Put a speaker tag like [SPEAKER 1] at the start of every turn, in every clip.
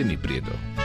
[SPEAKER 1] Jenny Prieto.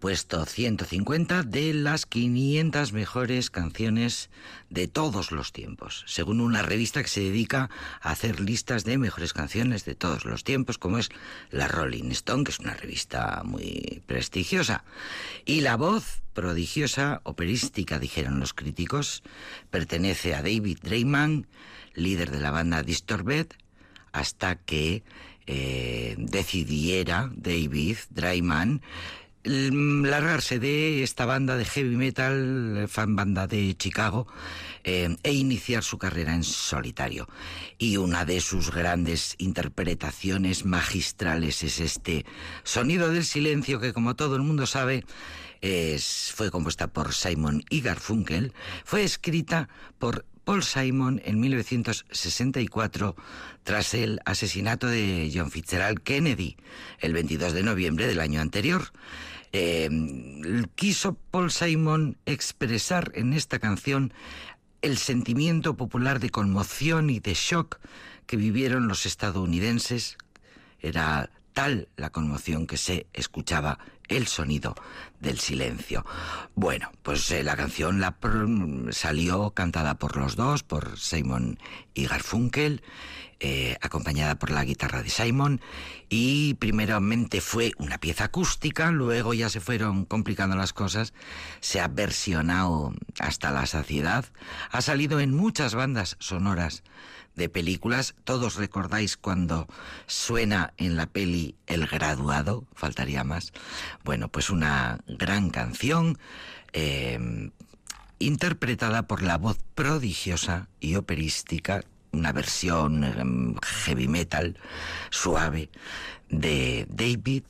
[SPEAKER 2] Puesto 150 de las 500 mejores canciones de todos los tiempos, según una revista que se dedica a hacer listas de mejores canciones de todos los tiempos, como es la Rolling Stone, que es una revista muy prestigiosa. Y la voz prodigiosa, operística, dijeron los críticos, pertenece a David Drayman, líder de la banda Disturbed, hasta que eh, decidiera David Drayman largarse de esta banda de heavy metal, fan banda de Chicago, eh, e iniciar su carrera en solitario. Y una de sus grandes interpretaciones magistrales es este Sonido del Silencio, que como todo el mundo sabe, es, fue compuesta por Simon y Garfunkel, fue escrita por Paul Simon en 1964 tras el asesinato de John Fitzgerald Kennedy el 22 de noviembre del año anterior. Em, quiso Paul Simon expresar en esta canción el sentimiento popular de conmoción y de shock que vivieron los estadounidenses. Era tal la conmoción que se escuchaba el sonido del silencio. Bueno, pues eh, la canción la salió cantada por los dos, por Simon y Garfunkel, eh, acompañada por la guitarra de Simon, y primeramente fue una pieza acústica, luego ya se fueron complicando las cosas, se ha versionado hasta la saciedad, ha salido en muchas bandas sonoras de películas. Todos recordáis cuando suena en la peli El graduado, faltaría más. Bueno, pues una gran canción eh, interpretada por la voz prodigiosa y operística una versión em, heavy metal suave de David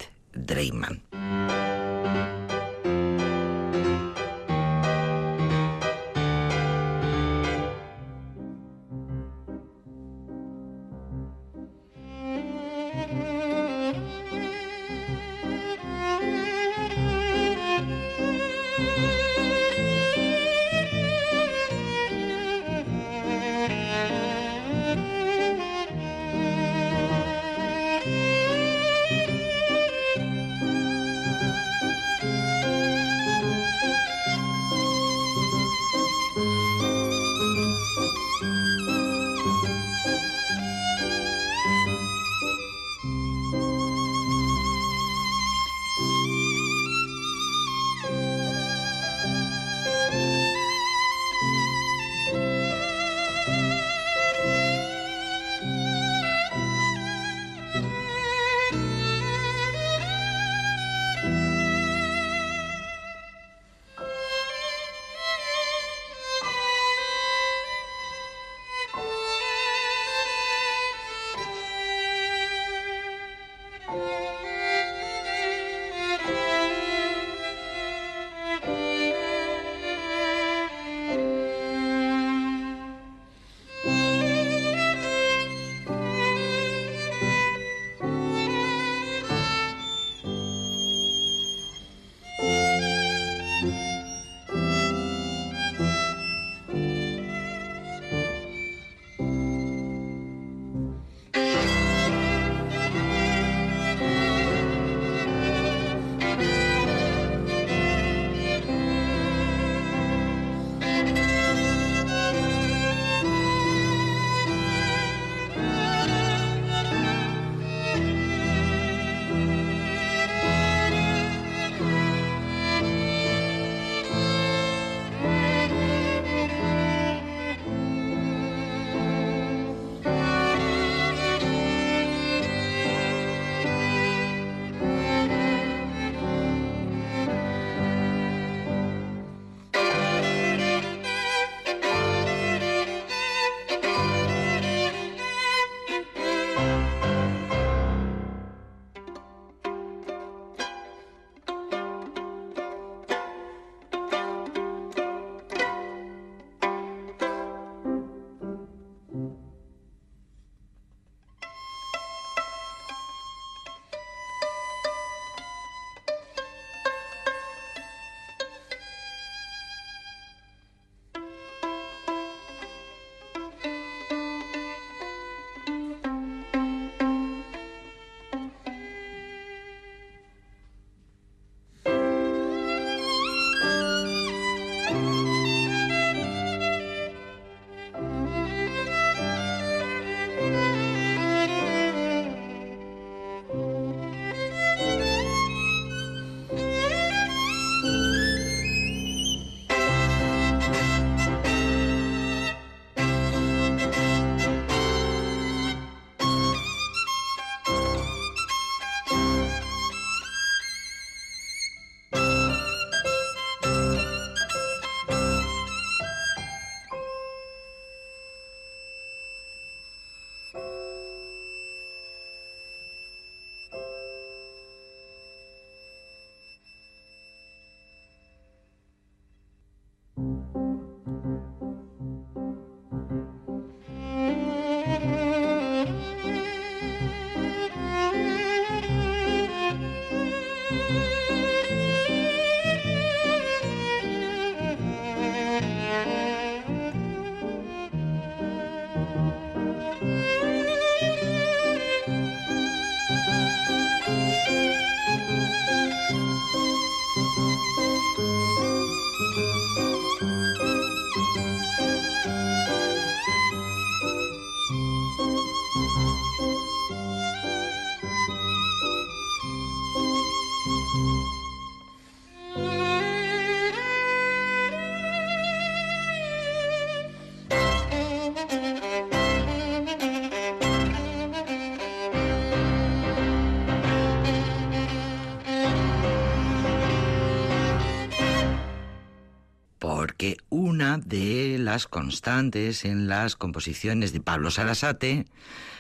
[SPEAKER 2] Drayman. de las constantes en las composiciones de Pablo Sarasate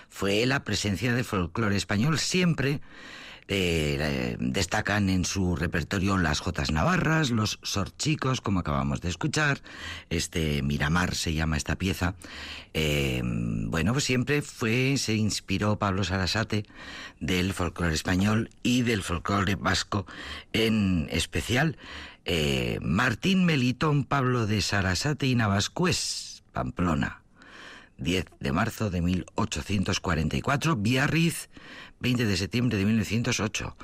[SPEAKER 2] fue la presencia de folclore español siempre. Eh, destacan en su repertorio las Jotas Navarras, los Sorchicos, como acabamos de escuchar, este Miramar se llama esta pieza. Eh, bueno, pues siempre fue, se inspiró Pablo Sarasate del folclore español y del folclore vasco en especial. Eh, Martín Melitón Pablo de Sarasate y Navascués, Pamplona. 10 de marzo de 1844, Biarritz, 20 de septiembre de 1908.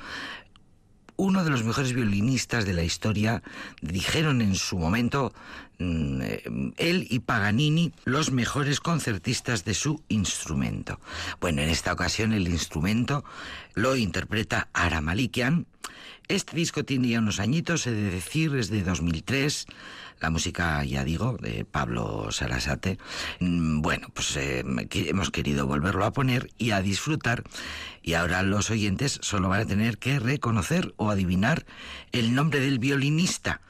[SPEAKER 2] Uno de los mejores violinistas de la historia, dijeron en su momento él y Paganini los mejores concertistas de su instrumento. Bueno, en esta ocasión el instrumento lo interpreta Aramalikian, este disco tiene ya unos añitos, he de decir, es de 2003. La música, ya digo, de Pablo Sarasate. Mm, bueno, pues eh, hemos querido volverlo a poner y a disfrutar. Y ahora los oyentes solo van a tener que reconocer o adivinar el nombre del violinista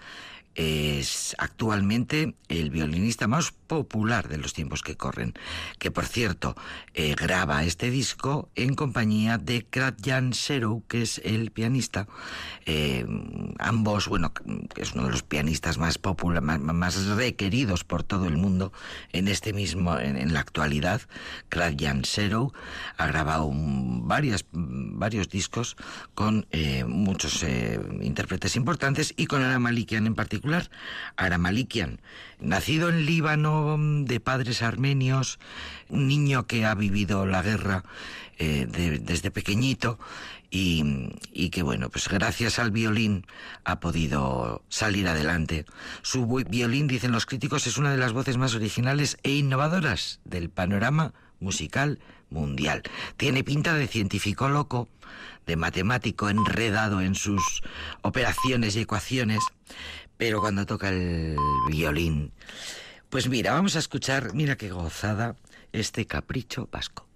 [SPEAKER 2] es actualmente el violinista más popular de los tiempos que corren, que por cierto eh, graba este disco en compañía de Kratjan Serou, que es el pianista. Eh, ambos, bueno, es uno de los pianistas más populares, más, requeridos por todo el mundo en este mismo, en, la actualidad. Kratjan Serou ha grabado varios discos con eh, muchos intérpretes importantes y con Ana Malikian en particular Aramalikian, nacido en Líbano de padres armenios, un niño que ha vivido la guerra eh, desde pequeñito y, y, que bueno, pues gracias al violín ha podido salir adelante. Su violín, dicen los críticos, es una de las voces más originales e innovadoras del panorama musical mundial. Tiene pinta de científico loco, de matemático enredado en sus operaciones y ecuaciones, pero cuando toca el violín, pues mira, vamos a escuchar, mira qué gozada, este capricho vasco.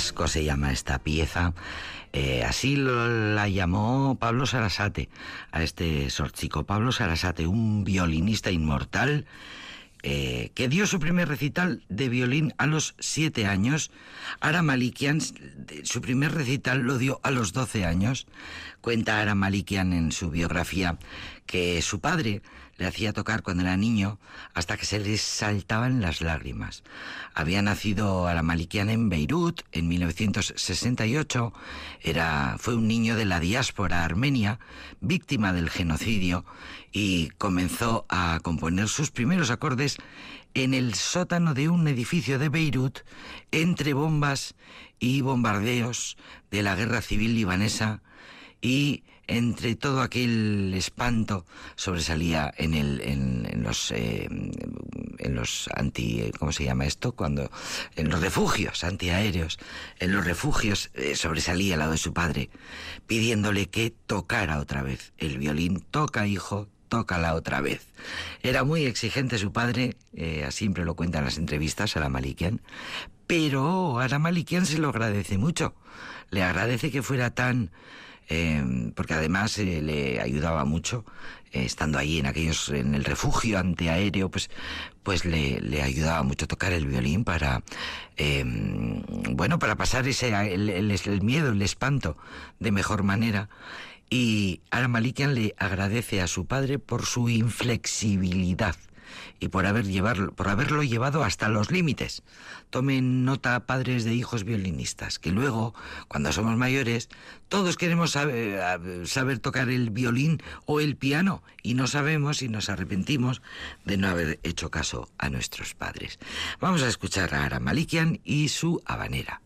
[SPEAKER 2] Vasco se llama esta pieza. Eh, así la llamó Pablo Sarasate, a este sorchico. Pablo Sarasate, un violinista inmortal eh, que dio su primer recital de violín a los siete años. Ara Malikian, su primer recital lo dio a los doce años. Cuenta Ara Malikian en su biografía que su padre le hacía tocar cuando era niño hasta que se le saltaban las lágrimas. Había nacido Aramalikian en Beirut en 1968, era, fue un niño de la diáspora armenia, víctima del genocidio, y comenzó a componer sus primeros acordes en el sótano de un edificio de Beirut entre bombas y bombardeos de la guerra civil libanesa y entre todo aquel espanto sobresalía en, el, en, los eh, en los anti cómo se llama esto cuando en los refugios antiaéreos en los refugios eh, sobresalía al lado de su padre pidiéndole que tocara otra vez el violín toca hijo tócala otra vez. Era muy exigente su padre, eh, siempre lo cuentan las entrevistas a la Malikian, pero a la Malikian se lo agradece mucho. Le agradece que fuera tan Em, porque además eh, le ayudaba mucho eh, estando ahí en aquellos en el refugio antiaéreo pues pues le, le ayudaba mucho tocar el violín para em, bueno para pasar ese el, el, miedo el espanto de mejor manera. Y Aramalikian le agradece a su padre por su inflexibilidad y por, haber llevarlo, por haberlo llevado hasta los límites. Tomen nota, padres de hijos violinistas, que luego, cuando somos mayores, todos queremos saber, tocar el violín o el piano y no sabemos y nos arrepentimos de no haber hecho caso a nuestros padres. Vamos a escuchar a Ara Malikian y su habanera.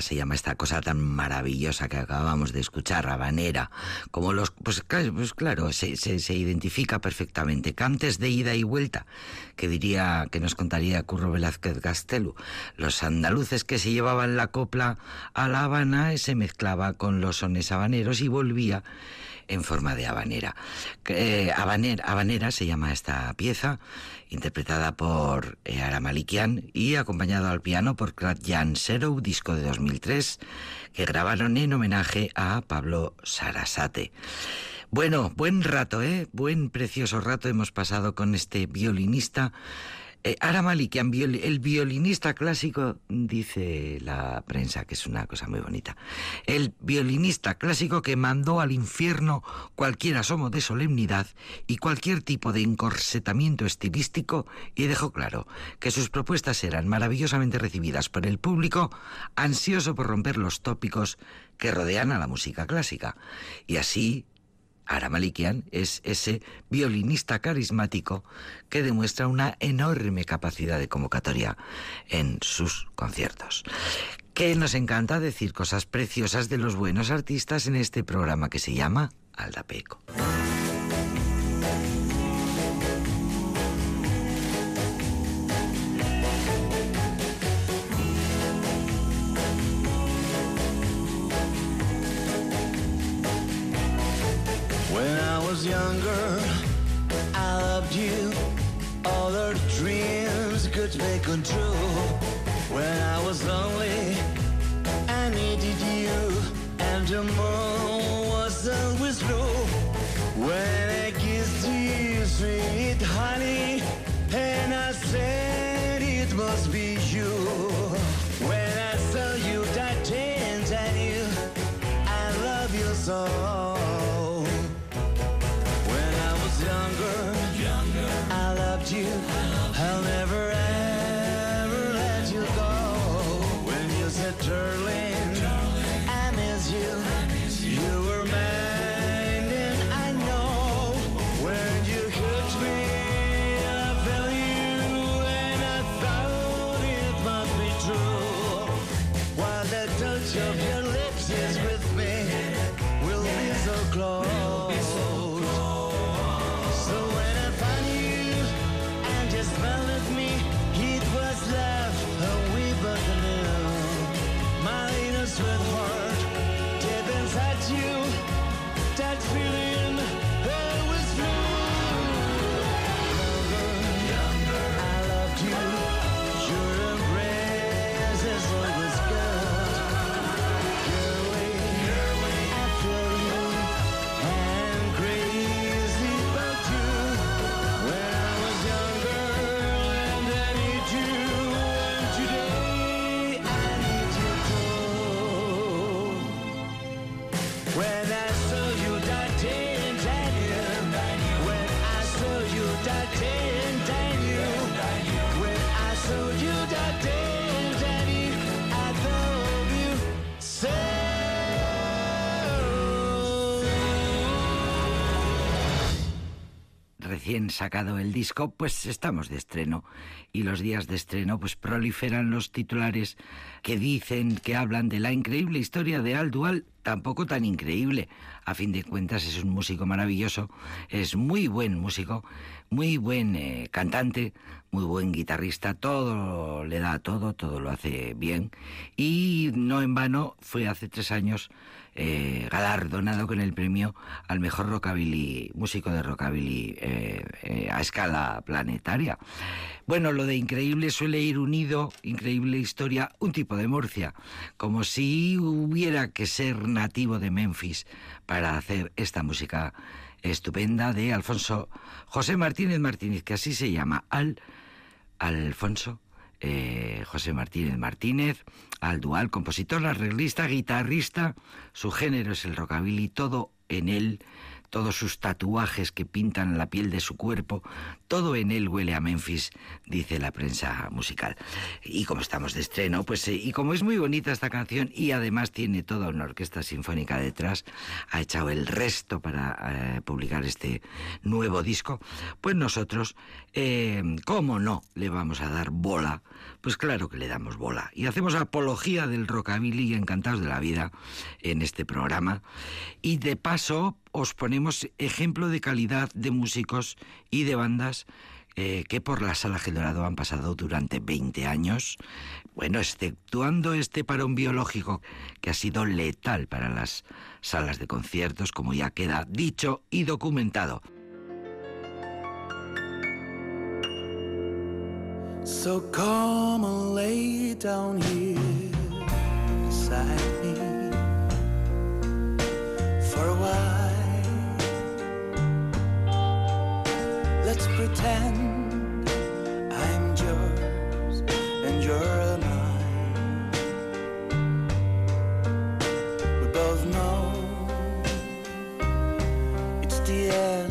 [SPEAKER 2] Se llama esta cosa tan maravillosa que acabamos de escuchar, habanera, como los, pues, pues claro, se, se, identifica perfectamente. Cantes de ida y vuelta, que diría, que nos contaría Curro Velázquez Gastelu, los andaluces que se llevaban la copla a La Habana se mezclaba con los sones habaneros y volvía en forma de habanera. Eh, habanera, se llama esta pieza, interpretada por eh, Aramalikian y acompañado al piano por Jan Serou, disco de 2003, que grabaron en homenaje a Pablo Sarasate. Bueno, buen rato, ¿eh? Buen precioso rato hemos pasado con este violinista eh, Aramalikian, el violinista clásico, dice la prensa, que es una cosa muy bonita. El violinista clásico que mandó al infierno cualquier asomo de solemnidad y cualquier tipo de encorsetamiento estilístico y dejó claro que sus propuestas eran maravillosamente recibidas por el público, ansioso por romper los tópicos que rodean a la música clásica. Y así Ara Malikian es ese violinista carismático que demuestra una enorme capacidad de convocatoria en sus conciertos. Que nos encanta decir cosas preciosas de los buenos artistas en este programa que se llama Aldapeco. Younger, I loved you. All our dreams could be come sacado el disco, pues estamos de estreno. Y los días de estreno, pues proliferan los titulares que dicen, que hablan de la increíble historia de Al Dual, tampoco tan increíble. A fin de cuentas es un músico maravilloso, es muy buen músico, muy buen eh, cantante, muy buen guitarrista, todo le da todo, todo lo hace bien. Y no en vano fue hace tres años eh, galardonado con el premio al mejor rockabilly, músico de rockabilly eh, eh, a escala planetaria. Bueno, lo de increíble suele ir unido, increíble historia, un tipo de Murcia, como si hubiera que ser nativo de Memphis para hacer esta música estupenda de Alfonso José Martínez Martínez, que así se llama, Al Alfonso eh, José Martínez Martínez, al dual, compositor, arreglista, guitarrista, su género es el rockabilly, todo en él,
[SPEAKER 3] todos sus tatuajes que pintan la piel de su cuerpo, todo en él huele a Memphis, dice la prensa musical. Y como estamos de estreno, pues eh, y como es muy bonita esta canción y además tiene toda una orquesta sinfónica detrás, ha echado el resto para eh, publicar este nuevo disco, pues nosotros, eh, ¿cómo no le vamos a dar bola? Pues claro que le damos bola. Y hacemos apología del rockabilly encantados de la vida en este programa. Y de paso os ponemos ejemplo de calidad de músicos y de bandas eh, que por la Sala Dorado han pasado durante 20 años, bueno, exceptuando este parón biológico que ha sido letal para las salas de conciertos, como ya queda dicho y documentado. So come and lay down here beside me for a while. Let's pretend I'm yours and you're mine. We both know it's the end.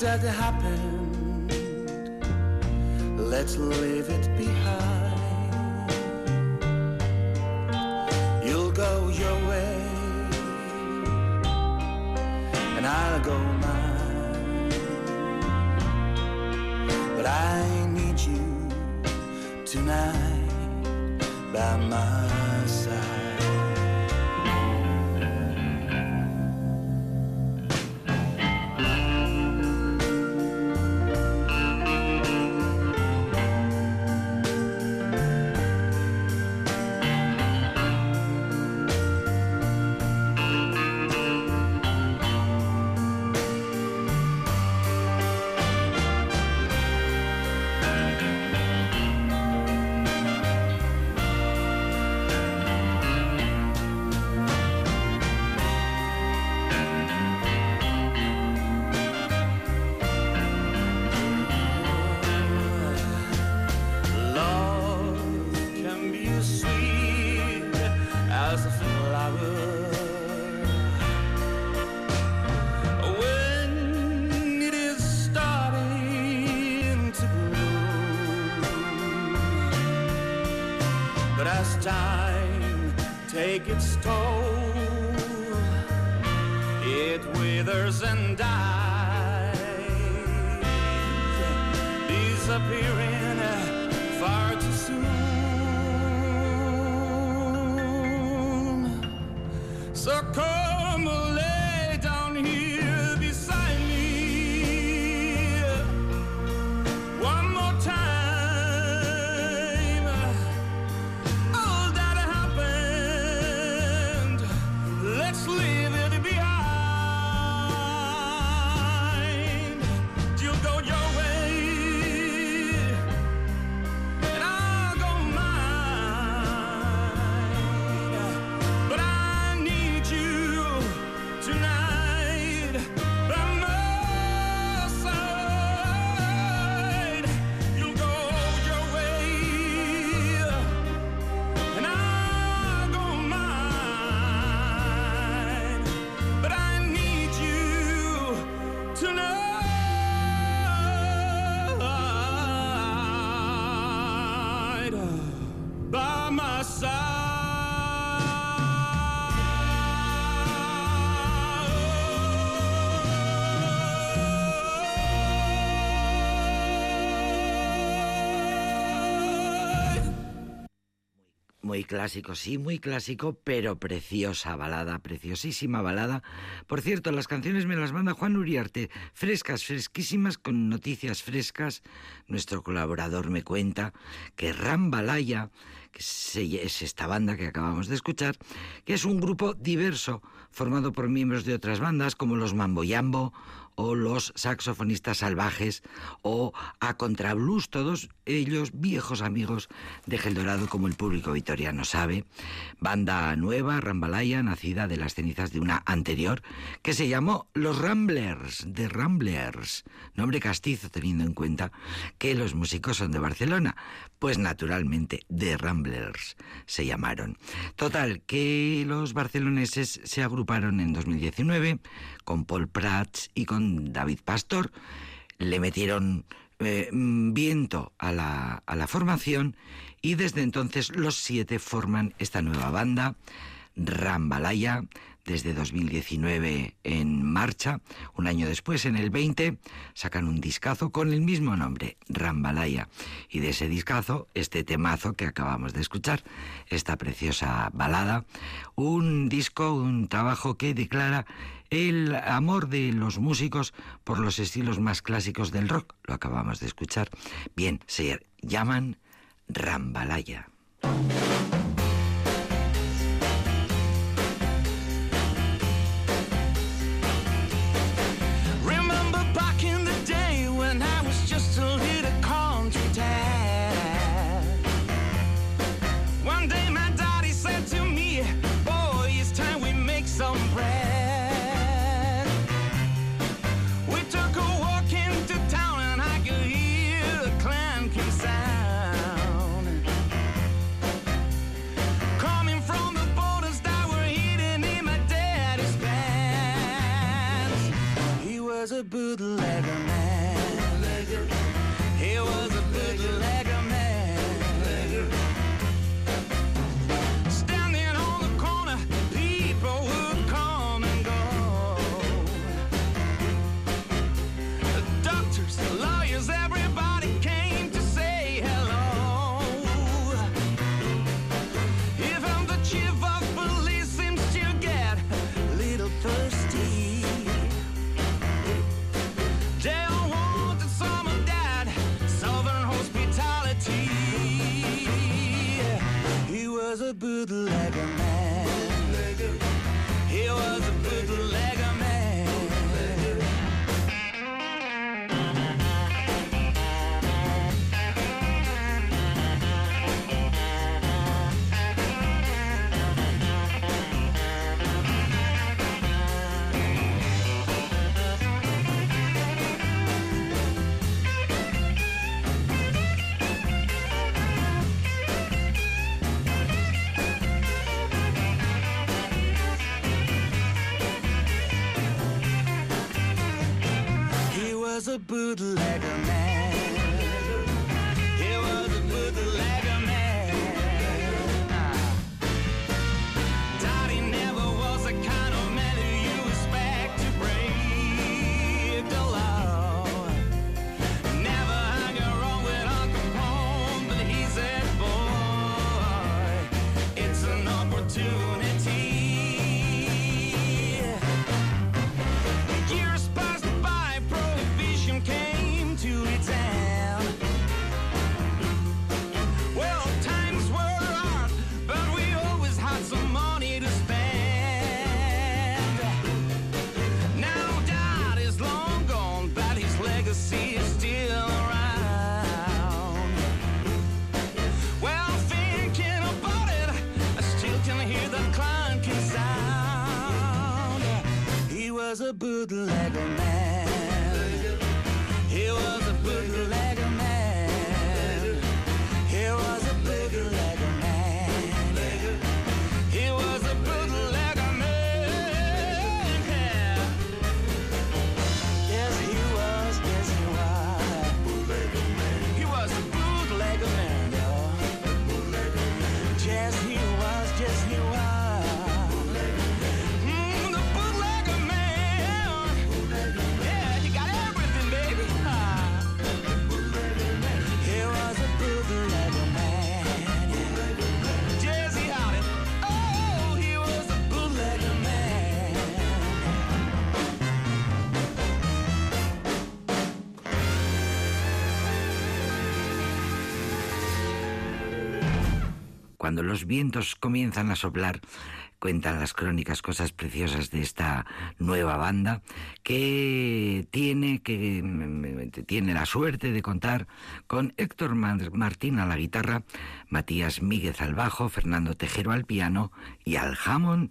[SPEAKER 3] That happened let's leave it behind. You'll go your way, and I'll go mine. But I need you tonight by my side. circle.
[SPEAKER 2] Muy clásico, sí, muy clásico, pero preciosa balada, preciosísima balada. Por cierto, las canciones me las manda Juan Uriarte, frescas, fresquísimas, con noticias frescas. Nuestro colaborador me cuenta que Rambalaya, que es esta banda que acabamos de escuchar, que es un grupo diverso, formado por miembros de otras bandas como los Mamboyambo o los saxofonistas salvajes o a contrablues, todos ellos viejos amigos de Geldorado como el público vitoriano sabe. Banda nueva, Rambalaya, nacida de las cenizas de una anterior que se llamó Los Ramblers, de Ramblers, nombre castizo teniendo en cuenta que los músicos son de Barcelona, pues naturalmente de Ramblers se llamaron. Total, que los barceloneses se agruparon en 2019 con Paul Prats y con David Pastor, le metieron eh, viento a la, a la formación y desde entonces los siete forman esta nueva banda, Rambalaya, desde 2019 en marcha. Un año después, en el 20, sacan un discazo con el mismo nombre, Rambalaya. Y de ese discazo, este temazo que acabamos de escuchar, esta preciosa balada, un disco, un trabajo que declara el amor de los músicos por los estilos más clásicos del rock. Lo acabamos de escuchar. Bien, se llaman Rambalaya.
[SPEAKER 3] bootlegger man.
[SPEAKER 2] Cuando los vientos comienzan a soplar, cuentan las crónicas cosas preciosas de esta nueva banda que tiene que mm, tiene la suerte de contar con Héctor Martín a la guitarra, Matías Míguez al bajo, Fernando Tejero al piano y al Hammond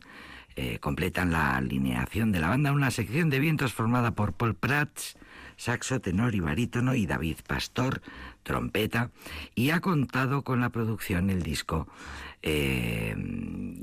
[SPEAKER 2] eh, completan la alineación de la banda. Una sección de vientos formada por Paul Prats, saxo, tenor y barítono, y David Pastor, trompeta, y ha contado con la producción el disco eh,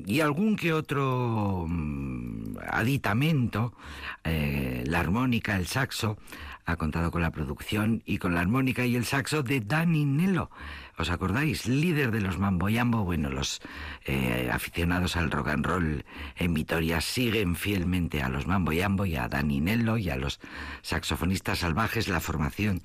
[SPEAKER 2] y algún que otro mm, aditamento, eh, la armónica, el saxo, ha contado con la producción y con la armónica y el saxo de Danny Nello. ¿Os acordáis? Líder de los Mamboyambo. Bueno, los eh, aficionados al rock and roll en Vitoria siguen fielmente a los Mamboyambo y a Danny Nello y a los saxofonistas salvajes. La formación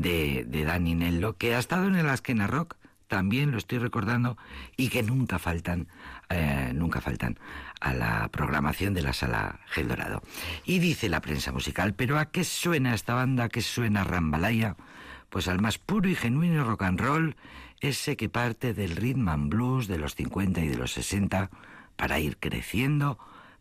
[SPEAKER 2] de, de Danny Nello, que ha estado en el Askena Rock también lo estoy recordando y que nunca faltan, eh, nunca faltan a la programación de la sala Gel Dorado. Y dice la prensa musical, ¿pero a qué suena esta banda? ¿A qué suena Rambalaya? Pues al más puro y genuino rock and roll, ese que parte del rhythm and blues de los 50 y de los 60 para ir creciendo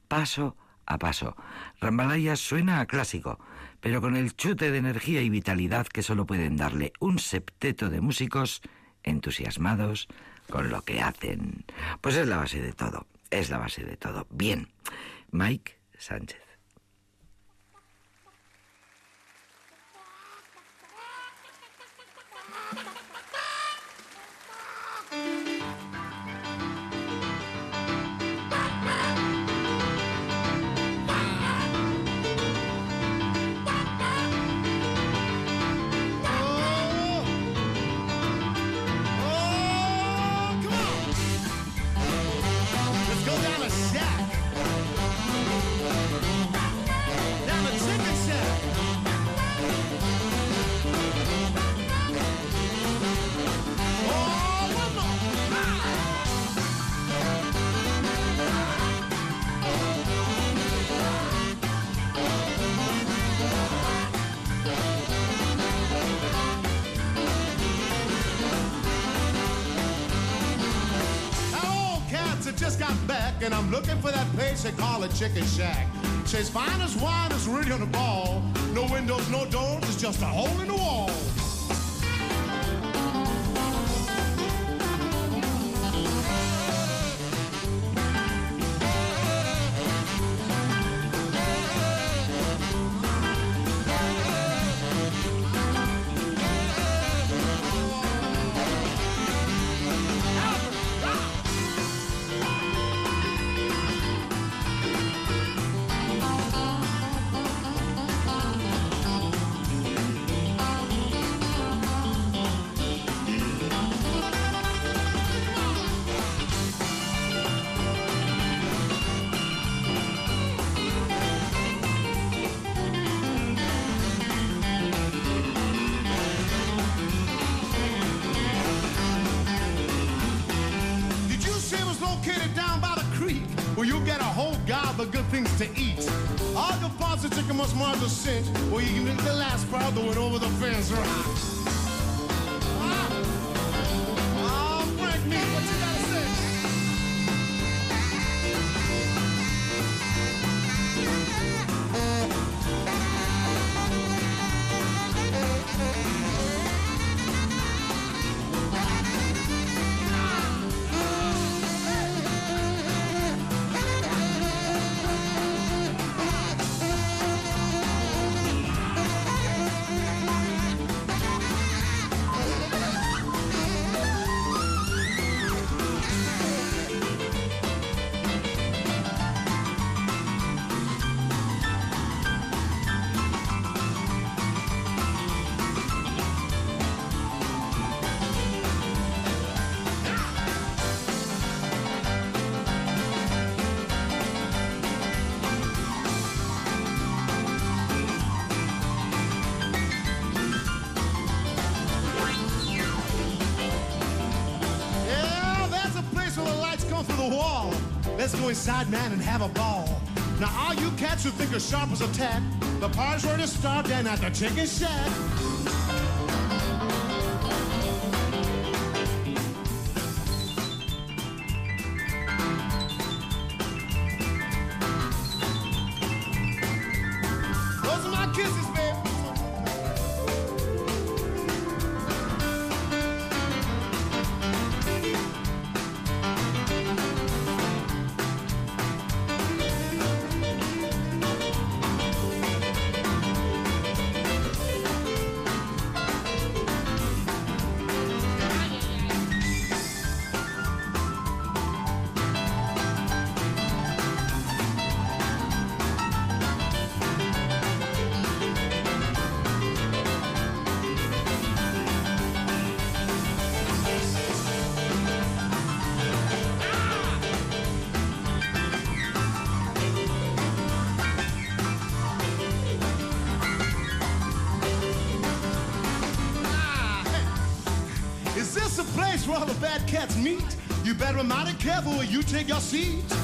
[SPEAKER 2] paso a paso. Rambalaya suena a clásico, pero con el chute de energía y vitalidad que solo pueden darle un septeto de músicos entusiasmados con lo que hacen. Pues es la base de todo, es la base de todo. Bien, Mike Sánchez.
[SPEAKER 4] And I'm looking for that place they call a chicken shack. Says fine as wine is really on the ball. No windows, no doors, it's just a hole in the wall. where you get a whole gob of good things to eat. Our deposit chicken most more the cinch, where you can make the last crowd that over the fence right?
[SPEAKER 1] attack The parts were starved and at the chicken shack. Cats? You better be mighty careful where you take your seat.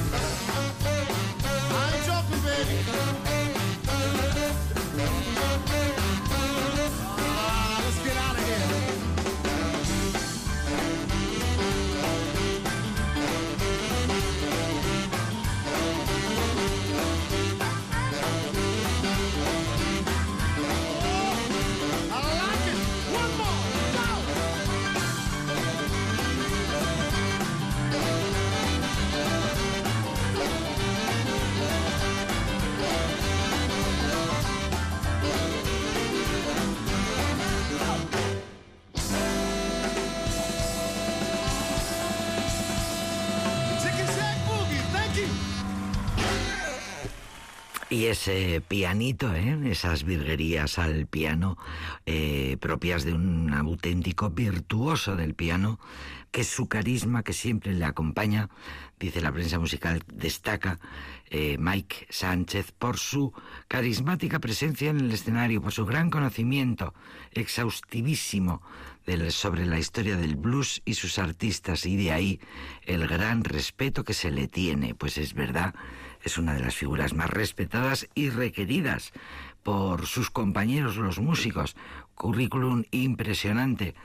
[SPEAKER 2] Y ese pianito, ¿eh? esas virguerías al piano eh, propias de un auténtico virtuoso del piano, que su carisma que siempre le acompaña, dice la prensa musical, destaca eh, Mike Sánchez por su carismática presencia en el escenario, por su gran conocimiento exhaustivísimo sobre la historia del blues y sus artistas, y de ahí el gran respeto que se le tiene, pues es verdad es una de las figuras más respetadas y requeridas por sus compañeros los músicos. Currículum impresionante.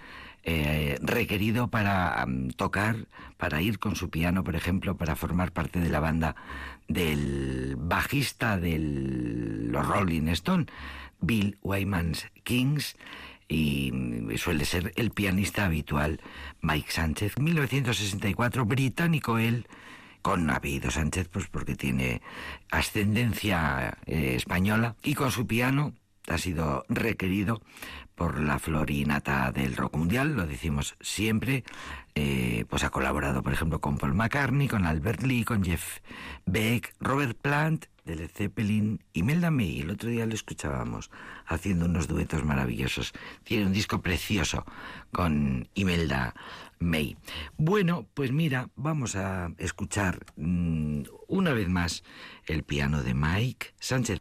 [SPEAKER 2] Eh, requerido para tocar, para ir con su piano, por ejemplo, para formar parte de la banda del bajista de los Rolling Stone, Bill Wyman's Kings, y suele ser el pianista habitual Mike Sánchez. 1964, británico él, con Navido Sánchez, pues porque tiene ascendencia eh, española, y con su piano ha sido requerido por la florinata del rock mundial, lo decimos siempre, eh, pues ha colaborado, por ejemplo, con Paul McCartney, con Albert Lee, con Jeff Beck, Robert Plant, de Led Zeppelin, Imelda May, el otro día lo escuchábamos haciendo unos duetos maravillosos. Tiene un disco precioso con Imelda May. Bueno, pues mira, vamos a escuchar mm, una vez más el piano de Mike Sánchez.